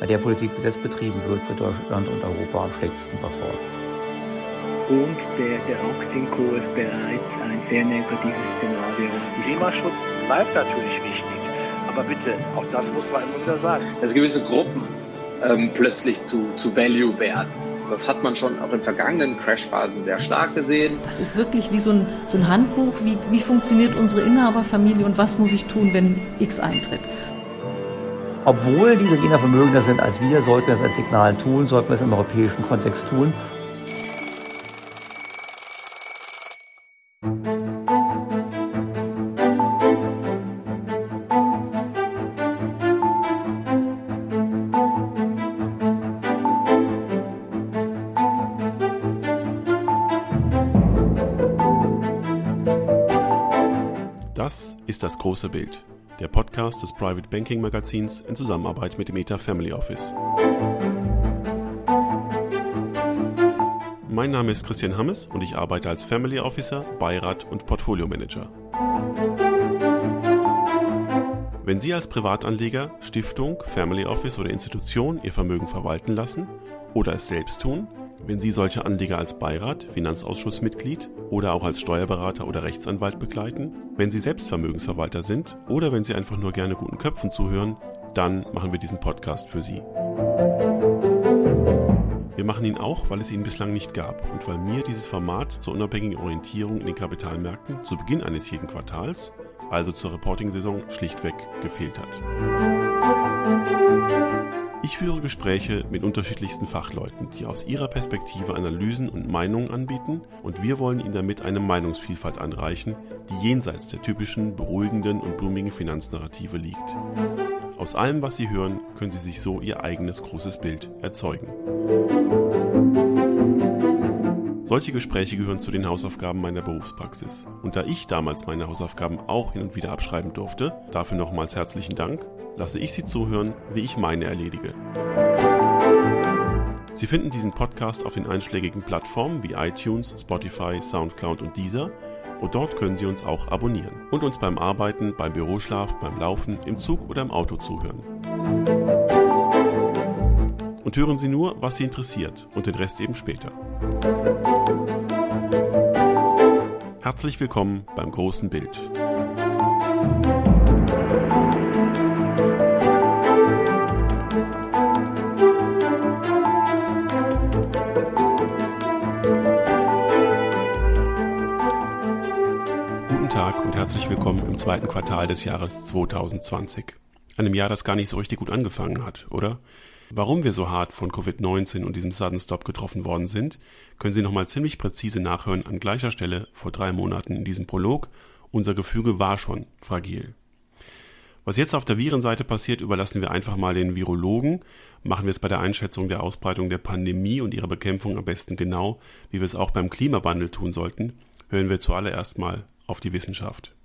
bei der Politik bis jetzt betrieben wird, wird Deutschland und Europa am schlechtesten performen. Und der, der Aktienkurs bereits ein sehr negatives Szenario. Klimaschutz bleibt natürlich wichtig. Aber bitte, auch das muss man immer wieder sagen. Dass gewisse Gruppen ähm, plötzlich zu, zu Value werden. Das hat man schon auch in vergangenen Crashphasen sehr stark gesehen. Das ist wirklich wie so ein, so ein Handbuch, wie, wie funktioniert unsere Inhaberfamilie und was muss ich tun, wenn X eintritt. Obwohl diese Gegner vermögender sind als wir, sollten wir es als Signal tun, sollten wir es im europäischen Kontext tun. Das ist das große Bild, der Podcast des Private Banking Magazins in Zusammenarbeit mit dem ETA Family Office. Mein Name ist Christian Hammes und ich arbeite als Family Officer, Beirat und Portfolio Manager. Wenn Sie als Privatanleger, Stiftung, Family Office oder Institution Ihr Vermögen verwalten lassen oder es selbst tun, wenn Sie solche Anleger als Beirat, Finanzausschussmitglied oder auch als Steuerberater oder Rechtsanwalt begleiten, wenn Sie selbst Vermögensverwalter sind oder wenn Sie einfach nur gerne guten Köpfen zuhören, dann machen wir diesen Podcast für Sie. Wir machen ihn auch, weil es ihn bislang nicht gab und weil mir dieses Format zur unabhängigen Orientierung in den Kapitalmärkten zu Beginn eines jeden Quartals, also zur Reporting-Saison, schlichtweg gefehlt hat. Ich führe Gespräche mit unterschiedlichsten Fachleuten, die aus ihrer Perspektive Analysen und Meinungen anbieten und wir wollen ihnen damit eine Meinungsvielfalt anreichen, die jenseits der typischen beruhigenden und blumigen Finanznarrative liegt. Aus allem, was Sie hören, können Sie sich so Ihr eigenes großes Bild erzeugen. Solche Gespräche gehören zu den Hausaufgaben meiner Berufspraxis. Und da ich damals meine Hausaufgaben auch hin und wieder abschreiben durfte, dafür nochmals herzlichen Dank, lasse ich Sie zuhören, wie ich meine erledige. Sie finden diesen Podcast auf den einschlägigen Plattformen wie iTunes, Spotify, SoundCloud und Deezer und dort können Sie uns auch abonnieren und uns beim Arbeiten, beim Büroschlaf, beim Laufen, im Zug oder im Auto zuhören. Und hören Sie nur, was Sie interessiert und den Rest eben später. Herzlich willkommen beim großen Bild. Guten Tag und herzlich willkommen im zweiten Quartal des Jahres 2020. Einem Jahr, das gar nicht so richtig gut angefangen hat, oder? Warum wir so hart von Covid-19 und diesem Sudden Stop getroffen worden sind, können Sie nochmal ziemlich präzise nachhören an gleicher Stelle vor drei Monaten in diesem Prolog. Unser Gefüge war schon fragil. Was jetzt auf der Virenseite passiert, überlassen wir einfach mal den Virologen. Machen wir es bei der Einschätzung der Ausbreitung der Pandemie und ihrer Bekämpfung am besten genau, wie wir es auch beim Klimawandel tun sollten, hören wir zuallererst mal auf die Wissenschaft.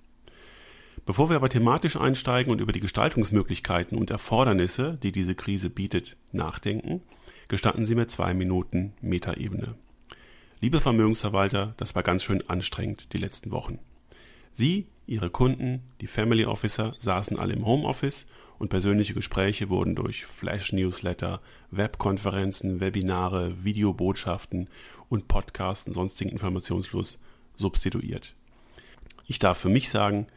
Bevor wir aber thematisch einsteigen und über die Gestaltungsmöglichkeiten und Erfordernisse, die diese Krise bietet, nachdenken, gestatten Sie mir zwei Minuten Metaebene. Liebe Vermögensverwalter, das war ganz schön anstrengend die letzten Wochen. Sie, Ihre Kunden, die Family Officer saßen alle im Homeoffice und persönliche Gespräche wurden durch Flash-Newsletter, Webkonferenzen, Webinare, Videobotschaften und Podcasts und sonstigen Informationsfluss substituiert. Ich darf für mich sagen,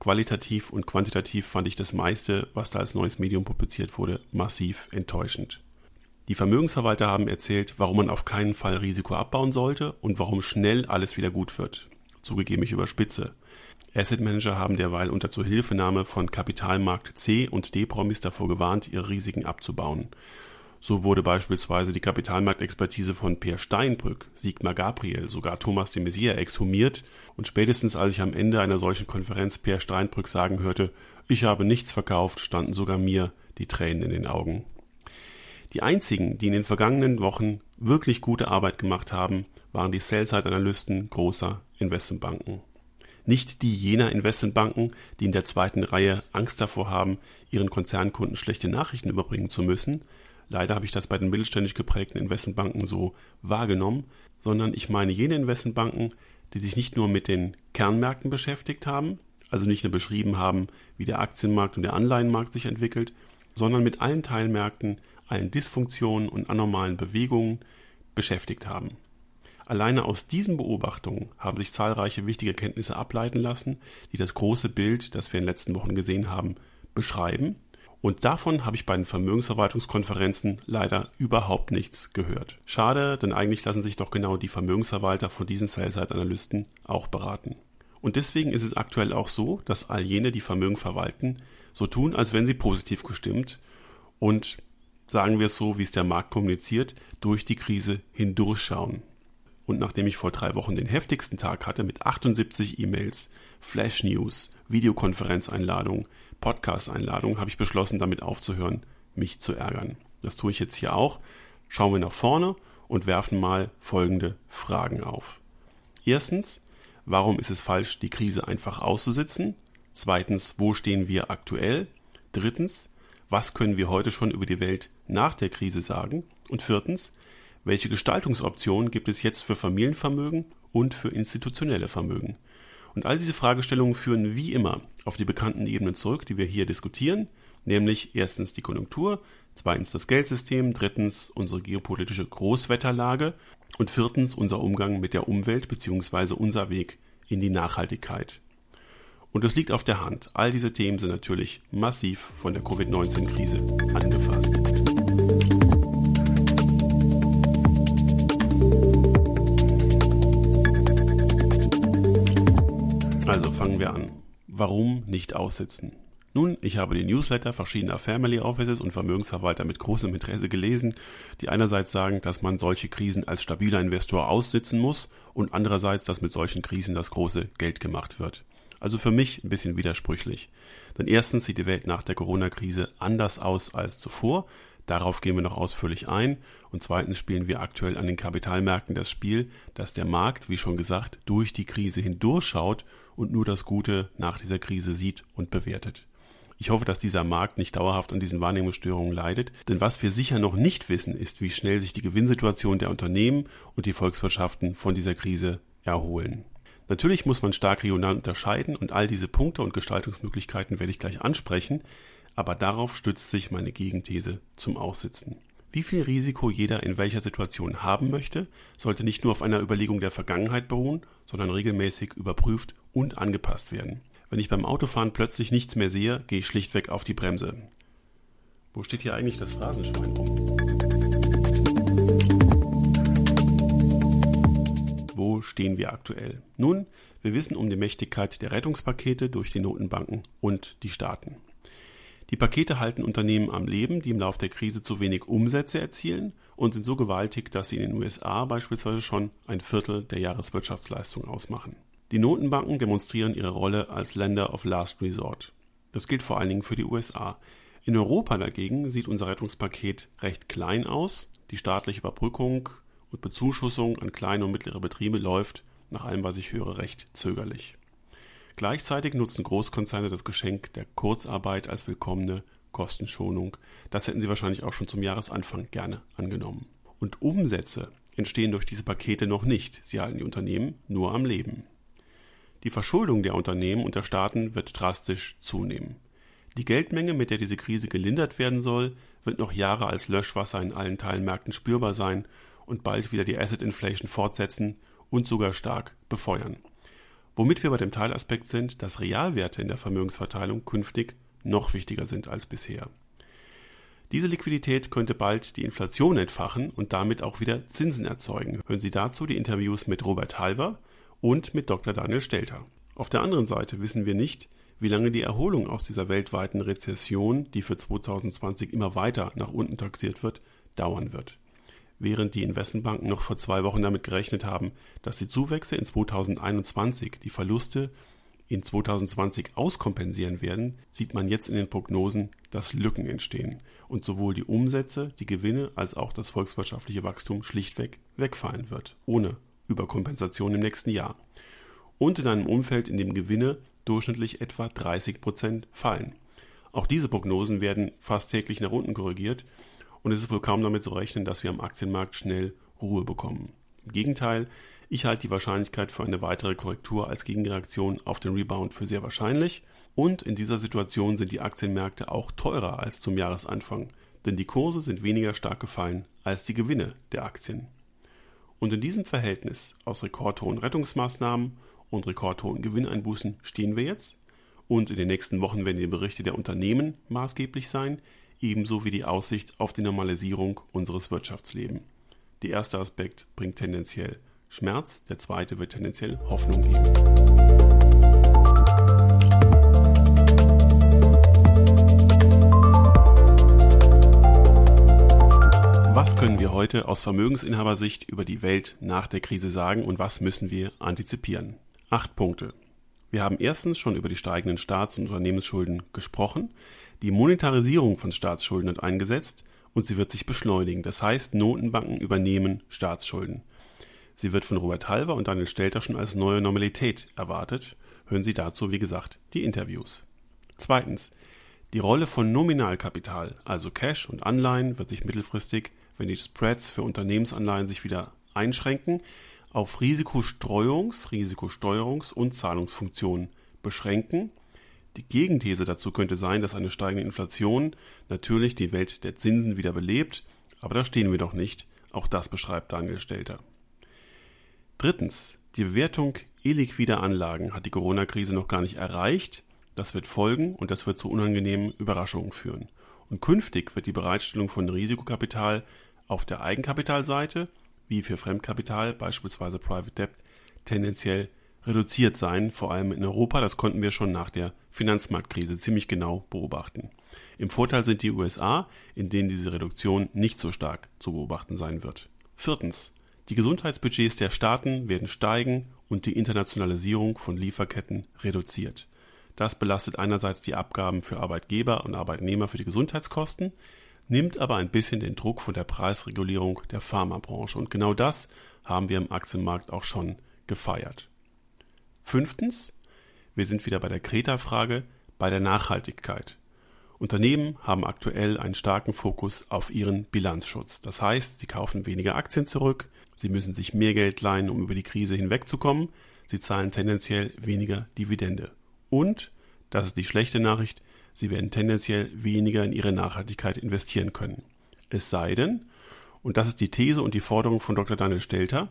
qualitativ und quantitativ fand ich das meiste, was da als neues Medium publiziert wurde, massiv enttäuschend. Die Vermögensverwalter haben erzählt, warum man auf keinen Fall Risiko abbauen sollte und warum schnell alles wieder gut wird. Zugegeben ich überspitze. Asset Manager haben derweil unter Zuhilfenahme von Kapitalmarkt C und D-Promis davor gewarnt, ihre Risiken abzubauen. So wurde beispielsweise die Kapitalmarktexpertise von Per Steinbrück, Sigmar Gabriel, sogar Thomas de Maizière exhumiert und spätestens als ich am Ende einer solchen Konferenz Per Steinbrück sagen hörte, ich habe nichts verkauft, standen sogar mir die Tränen in den Augen. Die einzigen, die in den vergangenen Wochen wirklich gute Arbeit gemacht haben, waren die Sell-Side-Analysten großer Investmentbanken. Nicht die jener Investmentbanken, die in der zweiten Reihe Angst davor haben, ihren Konzernkunden schlechte Nachrichten überbringen zu müssen, Leider habe ich das bei den mittelständisch geprägten Investmentbanken so wahrgenommen, sondern ich meine jene Investmentbanken, die sich nicht nur mit den Kernmärkten beschäftigt haben, also nicht nur beschrieben haben, wie der Aktienmarkt und der Anleihenmarkt sich entwickelt, sondern mit allen Teilmärkten, allen Dysfunktionen und anormalen Bewegungen beschäftigt haben. Alleine aus diesen Beobachtungen haben sich zahlreiche wichtige Erkenntnisse ableiten lassen, die das große Bild, das wir in den letzten Wochen gesehen haben, beschreiben. Und davon habe ich bei den Vermögensverwaltungskonferenzen leider überhaupt nichts gehört. Schade, denn eigentlich lassen sich doch genau die Vermögensverwalter von diesen Sell-Side-Analysten auch beraten. Und deswegen ist es aktuell auch so, dass all jene, die Vermögen verwalten, so tun, als wenn sie positiv gestimmt und sagen wir es so, wie es der Markt kommuniziert, durch die Krise hindurchschauen. Und nachdem ich vor drei Wochen den heftigsten Tag hatte mit 78 E-Mails, Flash-News, Videokonferenzeinladungen, Podcast-Einladungen, habe ich beschlossen, damit aufzuhören, mich zu ärgern. Das tue ich jetzt hier auch. Schauen wir nach vorne und werfen mal folgende Fragen auf. Erstens, warum ist es falsch, die Krise einfach auszusitzen? Zweitens, wo stehen wir aktuell? Drittens, was können wir heute schon über die Welt nach der Krise sagen? Und viertens, welche Gestaltungsoptionen gibt es jetzt für Familienvermögen und für institutionelle Vermögen? Und all diese Fragestellungen führen wie immer auf die bekannten Ebenen zurück, die wir hier diskutieren, nämlich erstens die Konjunktur, zweitens das Geldsystem, drittens unsere geopolitische Großwetterlage und viertens unser Umgang mit der Umwelt bzw. unser Weg in die Nachhaltigkeit. Und es liegt auf der Hand, all diese Themen sind natürlich massiv von der Covid-19-Krise angefasst. Wir an. Warum nicht aussitzen? Nun, ich habe die Newsletter verschiedener Family Offices und Vermögensverwalter mit großem Interesse gelesen, die einerseits sagen, dass man solche Krisen als stabiler Investor aussitzen muss und andererseits, dass mit solchen Krisen das große Geld gemacht wird. Also für mich ein bisschen widersprüchlich. Denn erstens sieht die Welt nach der Corona-Krise anders aus als zuvor. Darauf gehen wir noch ausführlich ein. Und zweitens spielen wir aktuell an den Kapitalmärkten das Spiel, dass der Markt, wie schon gesagt, durch die Krise hindurchschaut und nur das Gute nach dieser Krise sieht und bewertet. Ich hoffe, dass dieser Markt nicht dauerhaft an diesen Wahrnehmungsstörungen leidet, denn was wir sicher noch nicht wissen, ist, wie schnell sich die Gewinnsituation der Unternehmen und die Volkswirtschaften von dieser Krise erholen. Natürlich muss man stark regional unterscheiden und all diese Punkte und Gestaltungsmöglichkeiten werde ich gleich ansprechen, aber darauf stützt sich meine Gegenthese zum Aussitzen. Wie viel Risiko jeder in welcher Situation haben möchte, sollte nicht nur auf einer Überlegung der Vergangenheit beruhen, sondern regelmäßig überprüft und angepasst werden. Wenn ich beim Autofahren plötzlich nichts mehr sehe, gehe ich schlichtweg auf die Bremse. Wo steht hier eigentlich das Phrasenschwein rum? Wo stehen wir aktuell? Nun, wir wissen um die Mächtigkeit der Rettungspakete durch die Notenbanken und die Staaten. Die Pakete halten Unternehmen am Leben, die im Laufe der Krise zu wenig Umsätze erzielen und sind so gewaltig, dass sie in den USA beispielsweise schon ein Viertel der Jahreswirtschaftsleistung ausmachen. Die Notenbanken demonstrieren ihre Rolle als Länder of Last Resort. Das gilt vor allen Dingen für die USA. In Europa dagegen sieht unser Rettungspaket recht klein aus. Die staatliche Überbrückung und Bezuschussung an kleine und mittlere Betriebe läuft, nach allem was ich höre, recht zögerlich. Gleichzeitig nutzen Großkonzerne das Geschenk der Kurzarbeit als willkommene Kostenschonung. Das hätten sie wahrscheinlich auch schon zum Jahresanfang gerne angenommen. Und Umsätze entstehen durch diese Pakete noch nicht. Sie halten die Unternehmen nur am Leben. Die Verschuldung der Unternehmen und der Staaten wird drastisch zunehmen. Die Geldmenge, mit der diese Krise gelindert werden soll, wird noch Jahre als Löschwasser in allen Teilmärkten spürbar sein und bald wieder die Asset Inflation fortsetzen und sogar stark befeuern. Womit wir bei dem Teilaspekt sind, dass Realwerte in der Vermögensverteilung künftig noch wichtiger sind als bisher. Diese Liquidität könnte bald die Inflation entfachen und damit auch wieder Zinsen erzeugen. Hören Sie dazu die Interviews mit Robert Halver und mit Dr. Daniel Stelter. Auf der anderen Seite wissen wir nicht, wie lange die Erholung aus dieser weltweiten Rezession, die für 2020 immer weiter nach unten taxiert wird, dauern wird während die Investmentbanken noch vor zwei Wochen damit gerechnet haben, dass die Zuwächse in 2021 die Verluste in 2020 auskompensieren werden, sieht man jetzt in den Prognosen, dass Lücken entstehen und sowohl die Umsätze, die Gewinne als auch das volkswirtschaftliche Wachstum schlichtweg wegfallen wird, ohne Überkompensation im nächsten Jahr. Und in einem Umfeld, in dem Gewinne durchschnittlich etwa 30 Prozent fallen. Auch diese Prognosen werden fast täglich nach unten korrigiert und es ist wohl kaum damit zu rechnen, dass wir am Aktienmarkt schnell Ruhe bekommen. Im Gegenteil, ich halte die Wahrscheinlichkeit für eine weitere Korrektur als Gegenreaktion auf den Rebound für sehr wahrscheinlich und in dieser Situation sind die Aktienmärkte auch teurer als zum Jahresanfang denn die Kurse sind weniger stark gefallen als die Gewinne der Aktien. Und in diesem Verhältnis aus rekordhohen Rettungsmaßnahmen und rekordhohen Gewinneinbußen stehen wir jetzt. Und in den nächsten Wochen werden die Berichte der Unternehmen maßgeblich sein, ebenso wie die Aussicht auf die Normalisierung unseres Wirtschaftslebens. Der erste Aspekt bringt tendenziell Schmerz, der zweite wird tendenziell Hoffnung geben. Was können wir heute aus Vermögensinhabersicht über die Welt nach der Krise sagen und was müssen wir antizipieren? Acht Punkte. Wir haben erstens schon über die steigenden Staats- und Unternehmensschulden gesprochen. Die Monetarisierung von Staatsschulden hat eingesetzt und sie wird sich beschleunigen. Das heißt, Notenbanken übernehmen Staatsschulden. Sie wird von Robert Halver und Daniel Stelter schon als neue Normalität erwartet. Hören Sie dazu, wie gesagt, die Interviews. Zweitens. Die Rolle von Nominalkapital, also Cash und Anleihen, wird sich mittelfristig wenn die Spreads für Unternehmensanleihen sich wieder einschränken, auf Risikostreuungs-, Risikosteuerungs- und Zahlungsfunktionen beschränken. Die Gegenthese dazu könnte sein, dass eine steigende Inflation natürlich die Welt der Zinsen wieder belebt, aber da stehen wir doch nicht. Auch das beschreibt Daniel Stelter. Drittens. Die Bewertung illiquider Anlagen hat die Corona-Krise noch gar nicht erreicht. Das wird folgen und das wird zu unangenehmen Überraschungen führen. Und künftig wird die Bereitstellung von Risikokapital auf der Eigenkapitalseite, wie für Fremdkapital, beispielsweise Private Debt, tendenziell reduziert sein, vor allem in Europa. Das konnten wir schon nach der Finanzmarktkrise ziemlich genau beobachten. Im Vorteil sind die USA, in denen diese Reduktion nicht so stark zu beobachten sein wird. Viertens. Die Gesundheitsbudgets der Staaten werden steigen und die Internationalisierung von Lieferketten reduziert. Das belastet einerseits die Abgaben für Arbeitgeber und Arbeitnehmer für die Gesundheitskosten, nimmt aber ein bisschen den Druck von der Preisregulierung der Pharmabranche. Und genau das haben wir im Aktienmarkt auch schon gefeiert. Fünftens, wir sind wieder bei der Kreta-Frage, bei der Nachhaltigkeit. Unternehmen haben aktuell einen starken Fokus auf ihren Bilanzschutz. Das heißt, sie kaufen weniger Aktien zurück, sie müssen sich mehr Geld leihen, um über die Krise hinwegzukommen, sie zahlen tendenziell weniger Dividende. Und, das ist die schlechte Nachricht, sie werden tendenziell weniger in ihre Nachhaltigkeit investieren können. Es sei denn, und das ist die These und die Forderung von Dr. Daniel Stelter,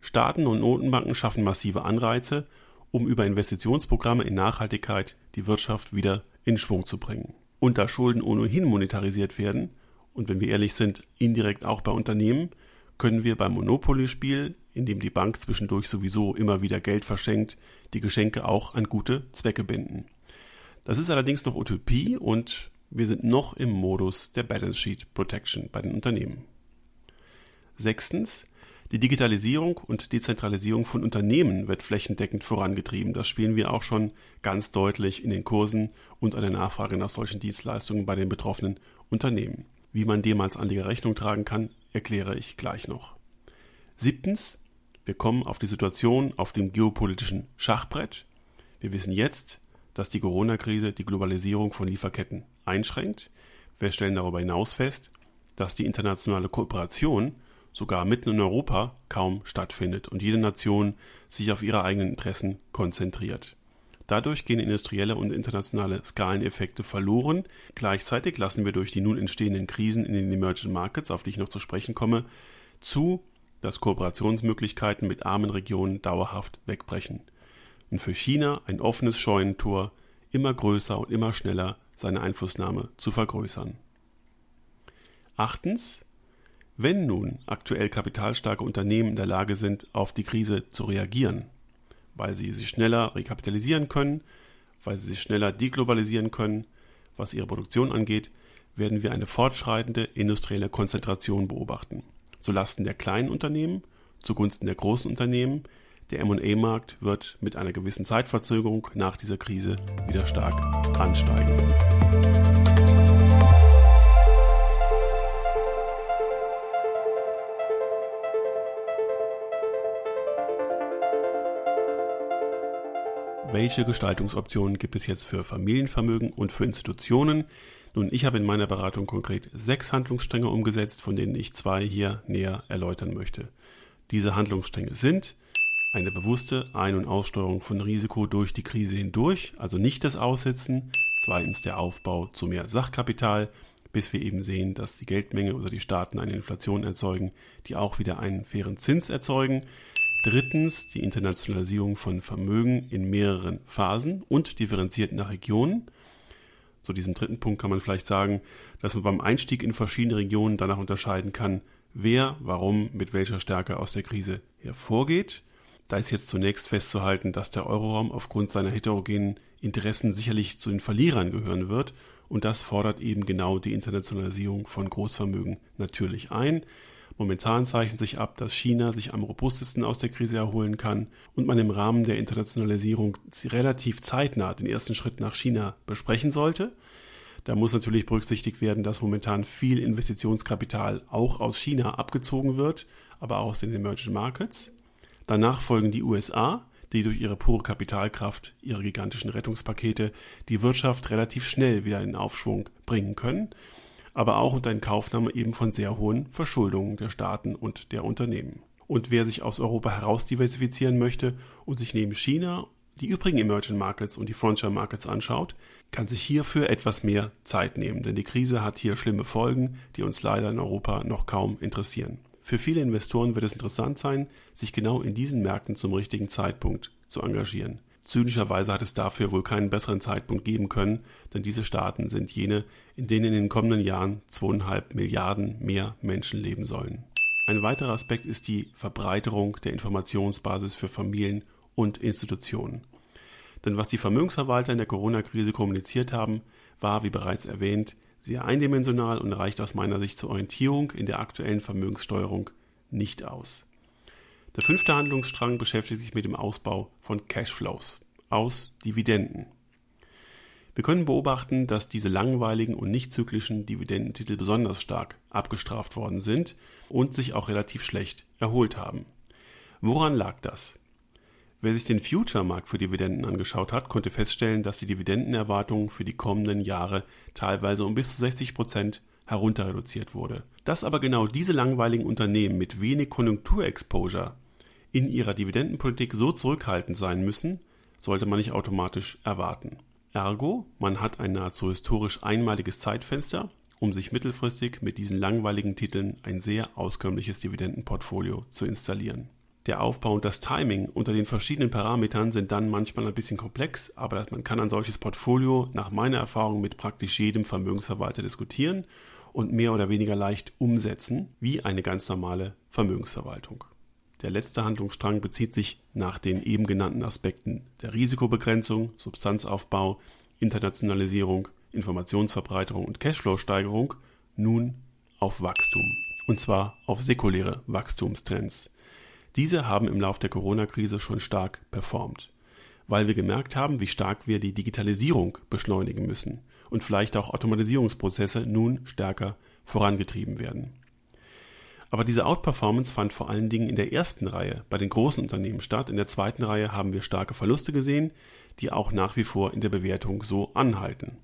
Staaten und Notenbanken schaffen massive Anreize, um über Investitionsprogramme in Nachhaltigkeit die Wirtschaft wieder in Schwung zu bringen. Und da Schulden ohnehin monetarisiert werden, und wenn wir ehrlich sind, indirekt auch bei Unternehmen, können wir beim Monopoly-Spiel, in dem die Bank zwischendurch sowieso immer wieder Geld verschenkt, die Geschenke auch an gute Zwecke binden. Das ist allerdings noch Utopie und wir sind noch im Modus der Balance Sheet Protection bei den Unternehmen. Sechstens, die Digitalisierung und Dezentralisierung von Unternehmen wird flächendeckend vorangetrieben. Das spielen wir auch schon ganz deutlich in den Kursen und an der Nachfrage nach solchen Dienstleistungen bei den betroffenen Unternehmen. Wie man dem als Anleger Rechnung tragen kann, erkläre ich gleich noch. Siebtens, wir kommen auf die Situation auf dem geopolitischen Schachbrett. Wir wissen jetzt, dass die Corona-Krise die Globalisierung von Lieferketten einschränkt. Wir stellen darüber hinaus fest, dass die internationale Kooperation sogar mitten in Europa kaum stattfindet und jede Nation sich auf ihre eigenen Interessen konzentriert. Dadurch gehen industrielle und internationale Skaleneffekte verloren. Gleichzeitig lassen wir durch die nun entstehenden Krisen in den Emerging Markets, auf die ich noch zu sprechen komme, zu, dass Kooperationsmöglichkeiten mit armen Regionen dauerhaft wegbrechen und für China ein offenes Scheunentor, immer größer und immer schneller seine Einflussnahme zu vergrößern. Achtens. Wenn nun aktuell kapitalstarke Unternehmen in der Lage sind, auf die Krise zu reagieren, weil sie sich schneller rekapitalisieren können, weil sie sich schneller deglobalisieren können, was ihre Produktion angeht, werden wir eine fortschreitende industrielle Konzentration beobachten, zulasten der kleinen Unternehmen, zugunsten der großen Unternehmen, der MA-Markt wird mit einer gewissen Zeitverzögerung nach dieser Krise wieder stark ansteigen. Welche Gestaltungsoptionen gibt es jetzt für Familienvermögen und für Institutionen? Nun, ich habe in meiner Beratung konkret sechs Handlungsstränge umgesetzt, von denen ich zwei hier näher erläutern möchte. Diese Handlungsstränge sind eine bewusste Ein- und Aussteuerung von Risiko durch die Krise hindurch, also nicht das Aussitzen. Zweitens der Aufbau zu mehr Sachkapital bis wir eben sehen, dass die Geldmenge oder die Staaten eine Inflation erzeugen, die auch wieder einen fairen Zins erzeugen. Drittens die Internationalisierung von Vermögen in mehreren Phasen und differenziert nach Regionen. Zu diesem dritten Punkt kann man vielleicht sagen, dass man beim Einstieg in verschiedene Regionen danach unterscheiden kann, wer, warum, mit welcher Stärke aus der Krise hervorgeht. Da ist jetzt zunächst festzuhalten, dass der Euroraum aufgrund seiner heterogenen Interessen sicherlich zu den Verlierern gehören wird und das fordert eben genau die Internationalisierung von Großvermögen natürlich ein. Momentan zeichnet sich ab, dass China sich am robustesten aus der Krise erholen kann und man im Rahmen der Internationalisierung relativ zeitnah den ersten Schritt nach China besprechen sollte. Da muss natürlich berücksichtigt werden, dass momentan viel Investitionskapital auch aus China abgezogen wird, aber auch aus den Emerging Markets. Danach folgen die USA, die durch ihre pure Kapitalkraft, ihre gigantischen Rettungspakete die Wirtschaft relativ schnell wieder in Aufschwung bringen können, aber auch unter Inkaufnahme eben von sehr hohen Verschuldungen der Staaten und der Unternehmen. Und wer sich aus Europa heraus diversifizieren möchte und sich neben China die übrigen Emerging Markets und die Frontier Markets anschaut, kann sich hierfür etwas mehr Zeit nehmen, denn die Krise hat hier schlimme Folgen, die uns leider in Europa noch kaum interessieren. Für viele Investoren wird es interessant sein, sich genau in diesen Märkten zum richtigen Zeitpunkt zu engagieren. Zynischerweise hat es dafür wohl keinen besseren Zeitpunkt geben können, denn diese Staaten sind jene, in denen in den kommenden Jahren zweieinhalb Milliarden mehr Menschen leben sollen. Ein weiterer Aspekt ist die Verbreiterung der Informationsbasis für Familien und Institutionen. Denn was die Vermögensverwalter in der Corona-Krise kommuniziert haben, war, wie bereits erwähnt, sehr eindimensional und reicht aus meiner Sicht zur Orientierung in der aktuellen Vermögenssteuerung nicht aus. Der fünfte Handlungsstrang beschäftigt sich mit dem Ausbau von Cashflows aus Dividenden. Wir können beobachten, dass diese langweiligen und nicht zyklischen Dividendentitel besonders stark abgestraft worden sind und sich auch relativ schlecht erholt haben. Woran lag das? Wer sich den Future-Markt für Dividenden angeschaut hat, konnte feststellen, dass die Dividendenerwartung für die kommenden Jahre teilweise um bis zu 60 Prozent herunter reduziert wurde. Dass aber genau diese langweiligen Unternehmen mit wenig Konjunkturexposure in ihrer Dividendenpolitik so zurückhaltend sein müssen, sollte man nicht automatisch erwarten. Ergo, man hat ein nahezu historisch einmaliges Zeitfenster, um sich mittelfristig mit diesen langweiligen Titeln ein sehr auskömmliches Dividendenportfolio zu installieren. Der Aufbau und das Timing unter den verschiedenen Parametern sind dann manchmal ein bisschen komplex, aber man kann ein solches Portfolio nach meiner Erfahrung mit praktisch jedem Vermögensverwalter diskutieren und mehr oder weniger leicht umsetzen, wie eine ganz normale Vermögensverwaltung. Der letzte Handlungsstrang bezieht sich nach den eben genannten Aspekten der Risikobegrenzung, Substanzaufbau, Internationalisierung, Informationsverbreiterung und Cashflow-Steigerung nun auf Wachstum. Und zwar auf säkuläre Wachstumstrends. Diese haben im Lauf der Corona-Krise schon stark performt, weil wir gemerkt haben, wie stark wir die Digitalisierung beschleunigen müssen und vielleicht auch Automatisierungsprozesse nun stärker vorangetrieben werden. Aber diese Outperformance fand vor allen Dingen in der ersten Reihe bei den großen Unternehmen statt. In der zweiten Reihe haben wir starke Verluste gesehen, die auch nach wie vor in der Bewertung so anhalten.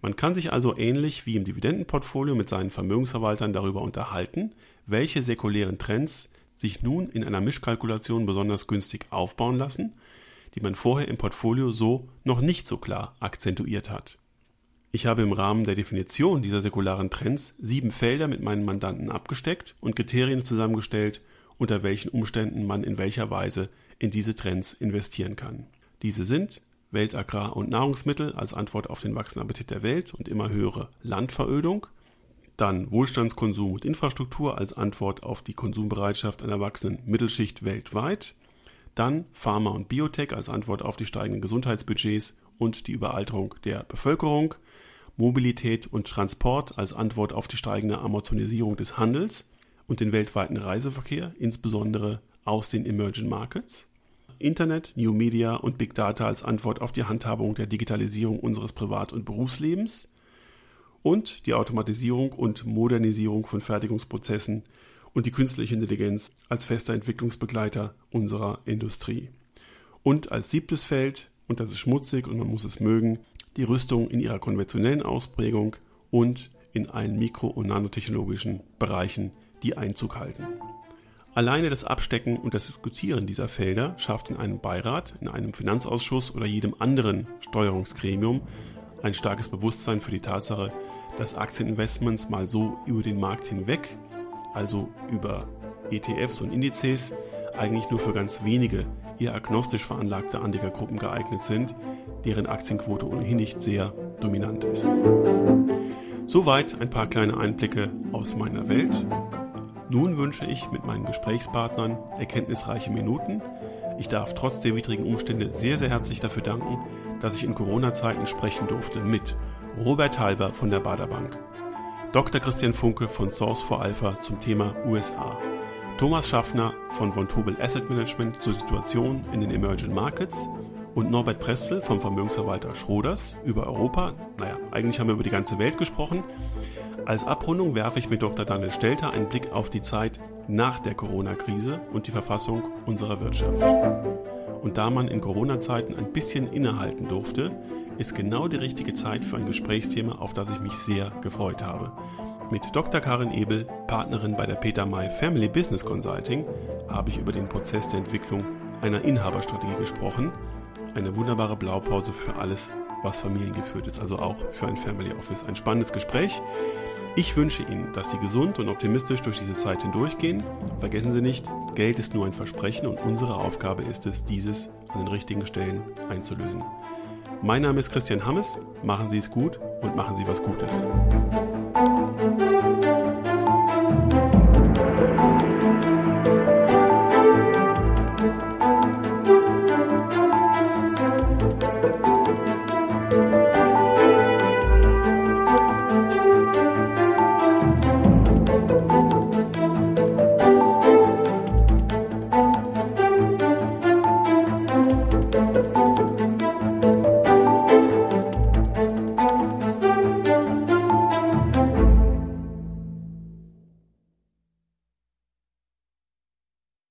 Man kann sich also ähnlich wie im Dividendenportfolio mit seinen Vermögensverwaltern darüber unterhalten, welche säkulären Trends sich nun in einer Mischkalkulation besonders günstig aufbauen lassen, die man vorher im Portfolio so noch nicht so klar akzentuiert hat. Ich habe im Rahmen der Definition dieser säkularen Trends sieben Felder mit meinen Mandanten abgesteckt und Kriterien zusammengestellt, unter welchen Umständen man in welcher Weise in diese Trends investieren kann. Diese sind Weltagrar- und Nahrungsmittel als Antwort auf den wachsenden Appetit der Welt und immer höhere Landverödung, dann Wohlstandskonsum und Infrastruktur als Antwort auf die Konsumbereitschaft einer wachsenden Mittelschicht weltweit. Dann Pharma und Biotech als Antwort auf die steigenden Gesundheitsbudgets und die Überalterung der Bevölkerung. Mobilität und Transport als Antwort auf die steigende Amortisierung des Handels und den weltweiten Reiseverkehr, insbesondere aus den Emerging Markets. Internet, New Media und Big Data als Antwort auf die Handhabung der Digitalisierung unseres Privat- und Berufslebens und die Automatisierung und Modernisierung von Fertigungsprozessen und die künstliche Intelligenz als fester Entwicklungsbegleiter unserer Industrie. Und als siebtes Feld, und das ist schmutzig und man muss es mögen, die Rüstung in ihrer konventionellen Ausprägung und in allen mikro- und nanotechnologischen Bereichen, die Einzug halten. Alleine das Abstecken und das Diskutieren dieser Felder schafft in einem Beirat, in einem Finanzausschuss oder jedem anderen Steuerungsgremium ein starkes Bewusstsein für die Tatsache, dass Aktieninvestments mal so über den Markt hinweg, also über ETFs und Indizes, eigentlich nur für ganz wenige eher agnostisch veranlagte Anlegergruppen geeignet sind, deren Aktienquote ohnehin nicht sehr dominant ist. Soweit ein paar kleine Einblicke aus meiner Welt. Nun wünsche ich mit meinen Gesprächspartnern erkenntnisreiche Minuten. Ich darf trotz der widrigen Umstände sehr, sehr herzlich dafür danken, dass ich in Corona-Zeiten sprechen durfte mit Robert Halber von der Baderbank, Dr. Christian Funke von Source for Alpha zum Thema USA, Thomas Schaffner von Von Tobel Asset Management zur Situation in den Emerging Markets und Norbert Prestel vom Vermögensverwalter Schroders über Europa. Naja, eigentlich haben wir über die ganze Welt gesprochen. Als Abrundung werfe ich mit Dr. Daniel Stelter einen Blick auf die Zeit nach der Corona-Krise und die Verfassung unserer Wirtschaft. Und da man in Corona-Zeiten ein bisschen innehalten durfte, ist genau die richtige Zeit für ein Gesprächsthema, auf das ich mich sehr gefreut habe. Mit Dr. Karin Ebel, Partnerin bei der Peter May Family Business Consulting, habe ich über den Prozess der Entwicklung einer Inhaberstrategie gesprochen. Eine wunderbare Blaupause für alles, was familiengeführt ist, also auch für ein Family Office. Ein spannendes Gespräch. Ich wünsche Ihnen, dass Sie gesund und optimistisch durch diese Zeit hindurchgehen. Vergessen Sie nicht, Geld ist nur ein Versprechen und unsere Aufgabe ist es, dieses an den richtigen Stellen einzulösen. Mein Name ist Christian Hammes. Machen Sie es gut und machen Sie was Gutes.